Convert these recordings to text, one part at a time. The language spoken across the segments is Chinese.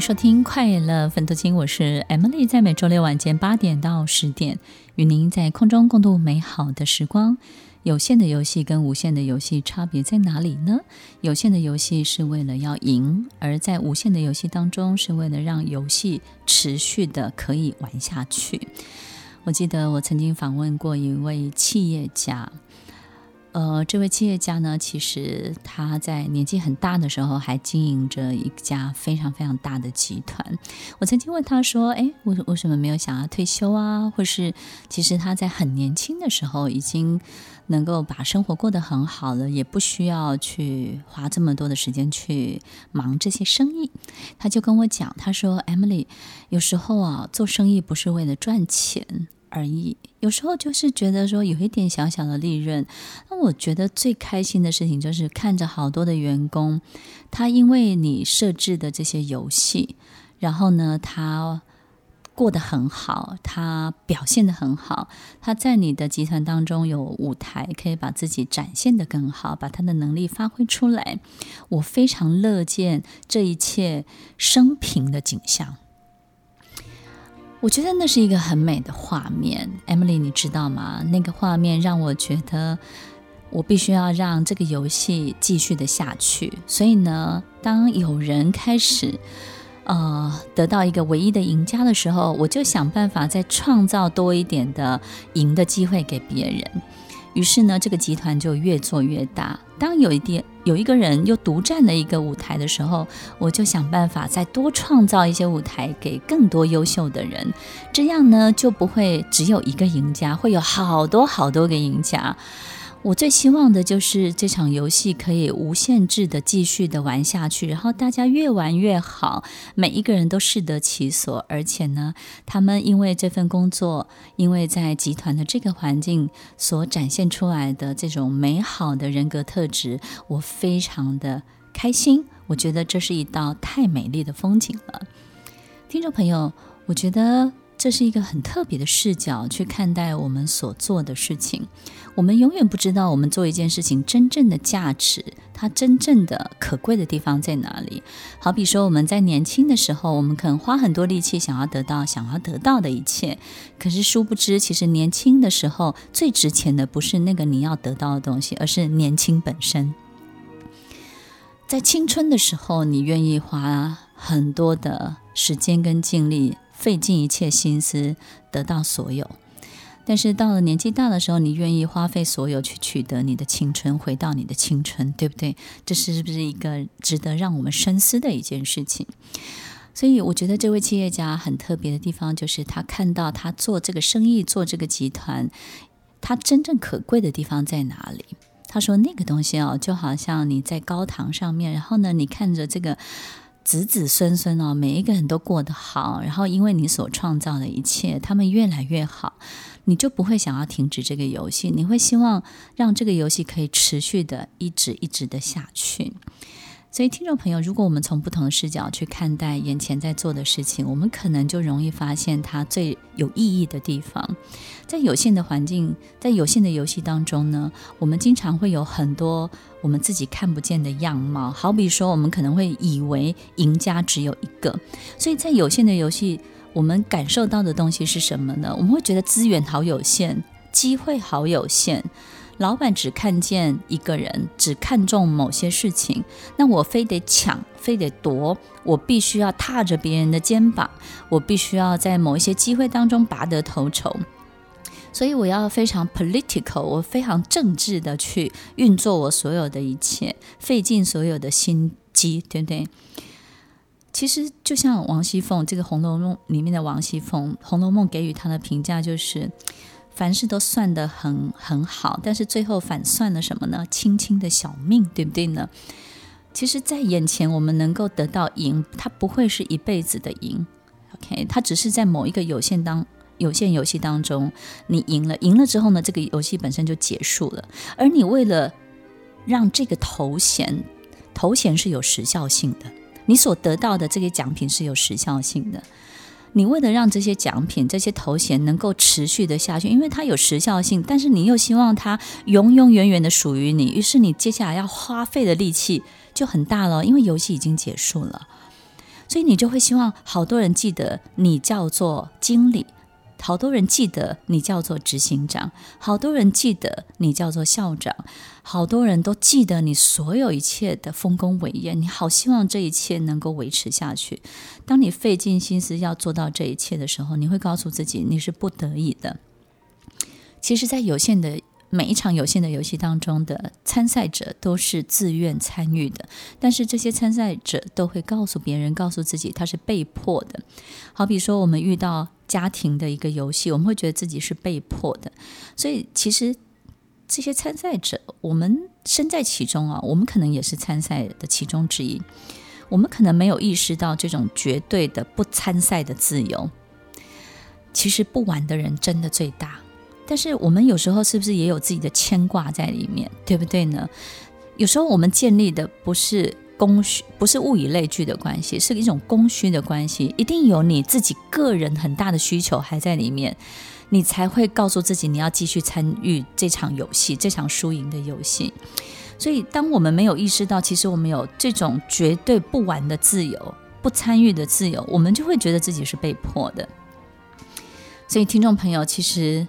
收听《快乐分多金》，我是 Emily，在每周六晚间八点到十点，与您在空中共度美好的时光。有限的游戏跟无限的游戏差别在哪里呢？有限的游戏是为了要赢，而在无限的游戏当中，是为了让游戏持续的可以玩下去。我记得我曾经访问过一位企业家。呃，这位企业家呢，其实他在年纪很大的时候还经营着一家非常非常大的集团。我曾经问他说：“哎，为为什么没有想要退休啊？或是其实他在很年轻的时候已经能够把生活过得很好了，也不需要去花这么多的时间去忙这些生意。”他就跟我讲，他说：“Emily，有时候啊，做生意不是为了赚钱。”而已，有时候就是觉得说有一点小小的利润。那我觉得最开心的事情就是看着好多的员工，他因为你设置的这些游戏，然后呢，他过得很好，他表现得很好，他在你的集团当中有舞台，可以把自己展现得更好，把他的能力发挥出来。我非常乐见这一切生平的景象。我觉得那是一个很美的画面，Emily，你知道吗？那个画面让我觉得我必须要让这个游戏继续的下去。所以呢，当有人开始呃得到一个唯一的赢家的时候，我就想办法再创造多一点的赢的机会给别人。于是呢，这个集团就越做越大。当有一点有一个人又独占了一个舞台的时候，我就想办法再多创造一些舞台给更多优秀的人。这样呢，就不会只有一个赢家，会有好多好多个赢家。我最希望的就是这场游戏可以无限制的继续的玩下去，然后大家越玩越好，每一个人都适得其所，而且呢，他们因为这份工作，因为在集团的这个环境所展现出来的这种美好的人格特质，我非常的开心。我觉得这是一道太美丽的风景了，听众朋友，我觉得。这是一个很特别的视角去看待我们所做的事情。我们永远不知道我们做一件事情真正的价值，它真正的可贵的地方在哪里。好比说，我们在年轻的时候，我们可能花很多力气想要得到想要得到的一切，可是殊不知，其实年轻的时候最值钱的不是那个你要得到的东西，而是年轻本身。在青春的时候，你愿意花很多的时间跟精力。费尽一切心思得到所有，但是到了年纪大的时候，你愿意花费所有去取得你的青春，回到你的青春，对不对？这是不是一个值得让我们深思的一件事情？所以，我觉得这位企业家很特别的地方，就是他看到他做这个生意、做这个集团，他真正可贵的地方在哪里？他说：“那个东西哦，就好像你在高堂上面，然后呢，你看着这个。”子子孙孙哦，每一个人都过得好，然后因为你所创造的一切，他们越来越好，你就不会想要停止这个游戏，你会希望让这个游戏可以持续的一直一直的下去。所以，听众朋友，如果我们从不同的视角去看待眼前在做的事情，我们可能就容易发现它最有意义的地方。在有限的环境，在有限的游戏当中呢，我们经常会有很多我们自己看不见的样貌。好比说，我们可能会以为赢家只有一个，所以在有限的游戏，我们感受到的东西是什么呢？我们会觉得资源好有限，机会好有限。老板只看见一个人，只看重某些事情，那我非得抢，非得夺，我必须要踏着别人的肩膀，我必须要在某一些机会当中拔得头筹，所以我要非常 political，我非常政治的去运作我所有的一切，费尽所有的心机，对不对？其实就像王熙凤这个《红楼梦》里面的王熙凤，《红楼梦》给予她的评价就是。凡事都算得很很好，但是最后反算了什么呢？轻轻的小命，对不对呢？其实，在眼前我们能够得到赢，它不会是一辈子的赢，OK？它只是在某一个有限当有限游戏当中，你赢了，赢了之后呢，这个游戏本身就结束了。而你为了让这个头衔，头衔是有时效性的，你所得到的这个奖品是有时效性的。你为了让这些奖品、这些头衔能够持续的下去，因为它有时效性，但是你又希望它永永远远的属于你，于是你接下来要花费的力气就很大了，因为游戏已经结束了。所以你就会希望好多人记得你叫做经理。好多人记得你叫做执行长，好多人记得你叫做校长，好多人都记得你所有一切的丰功伟业。你好希望这一切能够维持下去。当你费尽心思要做到这一切的时候，你会告诉自己你是不得已的。其实，在有限的每一场有限的游戏当中的参赛者都是自愿参与的，但是这些参赛者都会告诉别人，告诉自己他是被迫的。好比说，我们遇到。家庭的一个游戏，我们会觉得自己是被迫的，所以其实这些参赛者，我们身在其中啊，我们可能也是参赛的其中之一，我们可能没有意识到这种绝对的不参赛的自由。其实不玩的人真的最大，但是我们有时候是不是也有自己的牵挂在里面，对不对呢？有时候我们建立的不是。供需不是物以类聚的关系，是一种供需的关系。一定有你自己个人很大的需求还在里面，你才会告诉自己你要继续参与这场游戏，这场输赢的游戏。所以，当我们没有意识到，其实我们有这种绝对不玩的自由、不参与的自由，我们就会觉得自己是被迫的。所以，听众朋友，其实，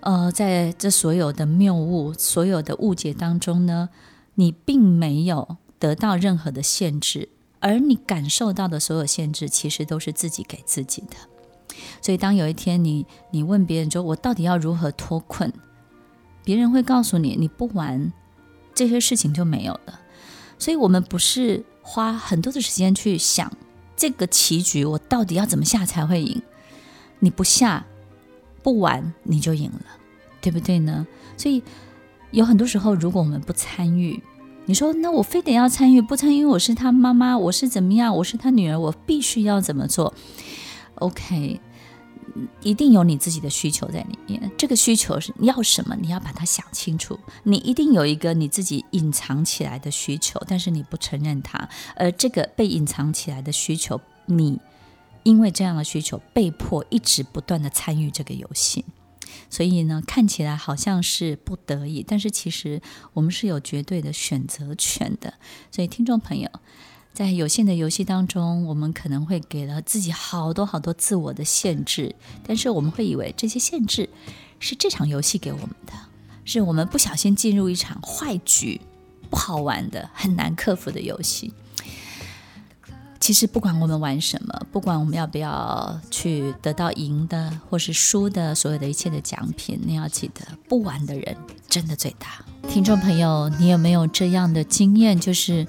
呃，在这所有的谬误、所有的误解当中呢，你并没有。得到任何的限制，而你感受到的所有限制，其实都是自己给自己的。所以，当有一天你你问别人说：“我到底要如何脱困？”别人会告诉你：“你不玩这些事情就没有了。”所以，我们不是花很多的时间去想这个棋局，我到底要怎么下才会赢？你不下不玩，你就赢了，对不对呢？所以，有很多时候，如果我们不参与，你说，那我非得要参与，不参与，我是他妈妈，我是怎么样？我是他女儿，我必须要怎么做？OK，一定有你自己的需求在里面。这个需求是要什么？你要把它想清楚。你一定有一个你自己隐藏起来的需求，但是你不承认它。而这个被隐藏起来的需求，你因为这样的需求，被迫一直不断地参与这个游戏。所以呢，看起来好像是不得已，但是其实我们是有绝对的选择权的。所以，听众朋友，在有限的游戏当中，我们可能会给了自己好多好多自我的限制，但是我们会以为这些限制是这场游戏给我们的，是我们不小心进入一场坏局，不好玩的、很难克服的游戏。其实不管我们玩什么，不管我们要不要去得到赢的或是输的，所有的一切的奖品，你要记得，不玩的人真的最大。听众朋友，你有没有这样的经验？就是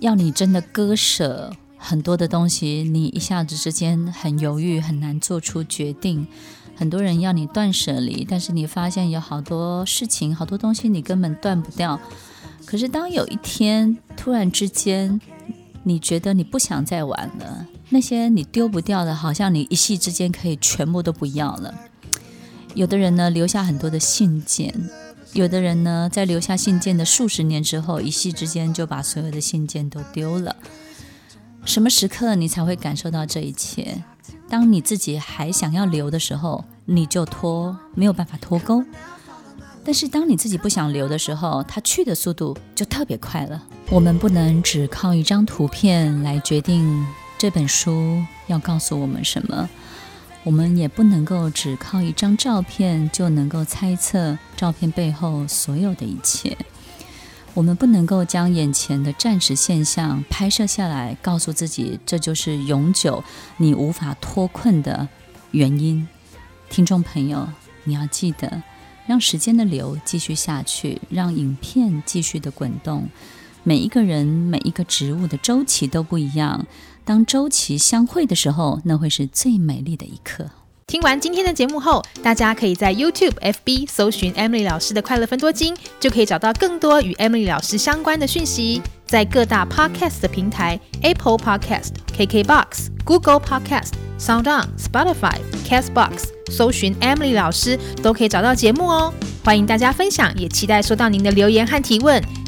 要你真的割舍很多的东西，你一下子之间很犹豫，很难做出决定。很多人要你断舍离，但是你发现有好多事情、好多东西你根本断不掉。可是当有一天突然之间，你觉得你不想再玩了，那些你丢不掉的，好像你一夕之间可以全部都不要了。有的人呢，留下很多的信件，有的人呢，在留下信件的数十年之后，一夕之间就把所有的信件都丢了。什么时刻你才会感受到这一切？当你自己还想要留的时候，你就脱，没有办法脱钩。但是当你自己不想留的时候，它去的速度就特别快了。我们不能只靠一张图片来决定这本书要告诉我们什么，我们也不能够只靠一张照片就能够猜测照片背后所有的一切。我们不能够将眼前的暂时现象拍摄下来，告诉自己这就是永久你无法脱困的原因。听众朋友，你要记得。让时间的流继续下去，让影片继续的滚动。每一个人、每一个植物的周期都不一样。当周期相会的时候，那会是最美丽的一刻。听完今天的节目后，大家可以在 YouTube、FB 搜寻 Emily 老师的快乐分多金，就可以找到更多与 Emily 老师相关的讯息。在各大 Podcast 的平台，Apple Podcast、KKBox、Google Podcast、SoundOn、Spotify、Castbox。搜寻 Emily 老师都可以找到节目哦，欢迎大家分享，也期待收到您的留言和提问。